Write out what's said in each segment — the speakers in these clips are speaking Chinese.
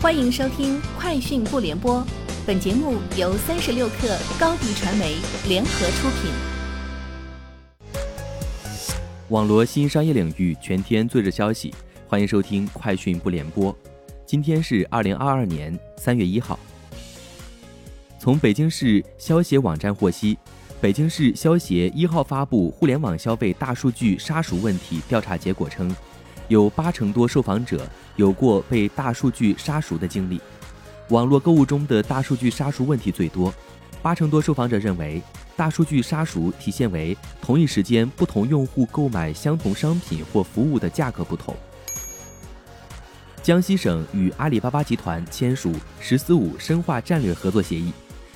欢迎收听《快讯不联播》，本节目由三十六克高低传媒联合出品。网罗新商业领域全天最热消息，欢迎收听《快讯不联播》。今天是二零二二年三月一号。从北京市消协网站获悉，北京市消协一号发布互联网消费大数据杀熟问题调查结果称。有八成多受访者有过被大数据杀熟的经历，网络购物中的大数据杀熟问题最多，八成多受访者认为大数据杀熟体现为同一时间不同用户购买相同商品或服务的价格不同。江西省与阿里巴巴集团签署“十四五”深化战略合作协议，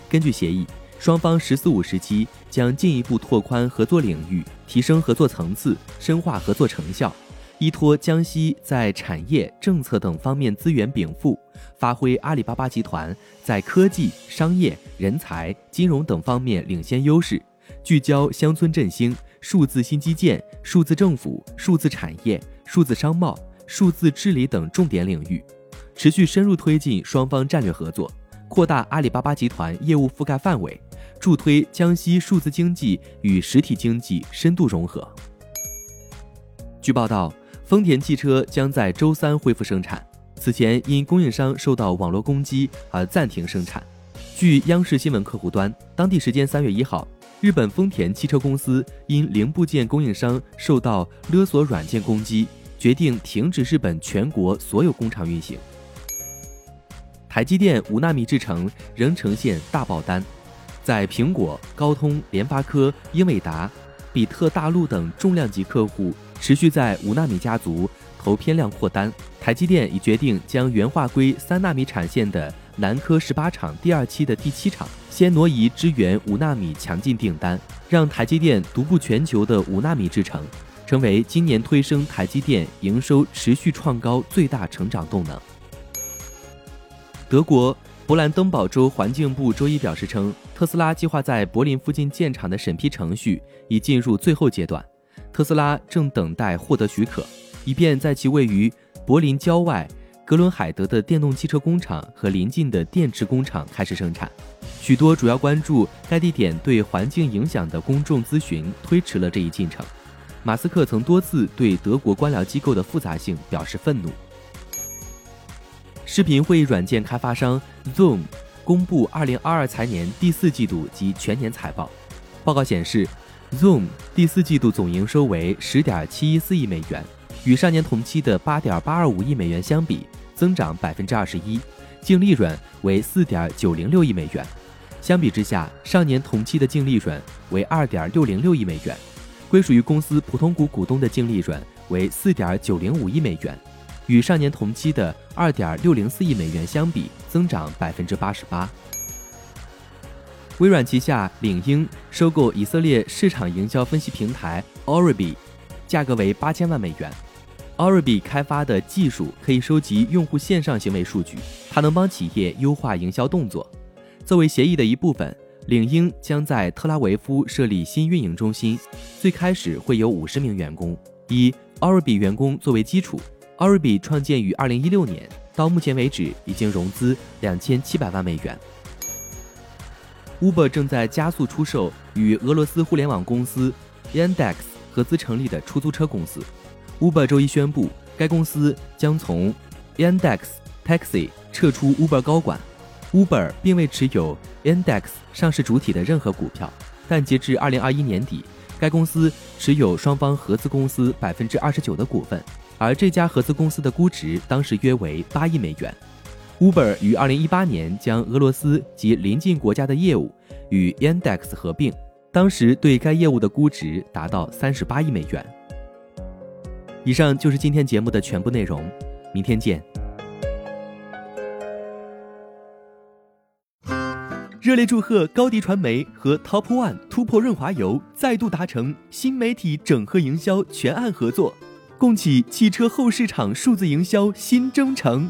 根据协议，双方“十四五”时期将进一步拓宽合作领域，提升合作层次，深化合作成效。依托江西在产业、政策等方面资源禀赋，发挥阿里巴巴集团在科技、商业、人才、金融等方面领先优势，聚焦乡村振兴、数字新基建、数字政府、数字产业、数字商贸、数字治理等重点领域，持续深入推进双方战略合作，扩大阿里巴巴集团业务覆盖范围，助推江西数字经济与实体经济深度融合。据报道。丰田汽车将在周三恢复生产，此前因供应商受到网络攻击而暂停生产。据央视新闻客户端，当地时间三月一号，日本丰田汽车公司因零部件供应商受到勒索软件攻击，决定停止日本全国所有工厂运行。台积电五纳米制程仍呈现大爆单，在苹果、高通、联发科、英伟达、比特大陆等重量级客户。持续在五纳米家族投片量扩单，台积电已决定将原化硅三纳米产线的南科十八厂第二期的第七厂先挪移支援五纳米强劲订单，让台积电独步全球的五纳米制程，成为今年推升台积电营收持续创高最大成长动能。德国勃兰登堡州环境部周一表示称，特斯拉计划在柏林附近建厂的审批程序已进入最后阶段。特斯拉正等待获得许可，以便在其位于柏林郊外格伦海德的电动汽车工厂和邻近的电池工厂开始生产。许多主要关注该地点对环境影响的公众咨询推迟了这一进程。马斯克曾多次对德国官僚机构的复杂性表示愤怒。视频会议软件开发商 Zoom 公布2022财年第四季度及全年财报，报告显示。Zoom 第四季度总营收为十点七一四亿美元，与上年同期的八点八二五亿美元相比，增长百分之二十一；净利润为四点九零六亿美元，相比之下，上年同期的净利润为二点六零六亿美元，归属于公司普通股股东的净利润为四点九零五亿美元，与上年同期的二点六零四亿美元相比，增长百分之八十八。微软旗下领英收购以色列市场营销分析平台 Oribi，价格为八千万美元。Oribi 开发的技术可以收集用户线上行为数据，它能帮企业优化营销动作。作为协议的一部分，领英将在特拉维夫设立新运营中心，最开始会有五十名员工，以 Oribi 员工作为基础。Oribi 创建于二零一六年，到目前为止已经融资两千七百万美元。Uber 正在加速出售与俄罗斯互联网公司 Yandex 合资成立的出租车公司。Uber 周一宣布，该公司将从 Yandex Taxi 撤出 Uber 高管。Uber 并未持有 Yandex 上市主体的任何股票，但截至2021年底，该公司持有双方合资公司百分之二十九的股份，而这家合资公司的估值当时约为八亿美元。Uber 于二零一八年将俄罗斯及邻近国家的业务与 Yandex 合并，当时对该业务的估值达到三十八亿美元。以上就是今天节目的全部内容，明天见。热烈祝贺高迪传媒和 Top One 突破润滑油再度达成新媒体整合营销全案合作，共启汽车后市场数字营销新征程。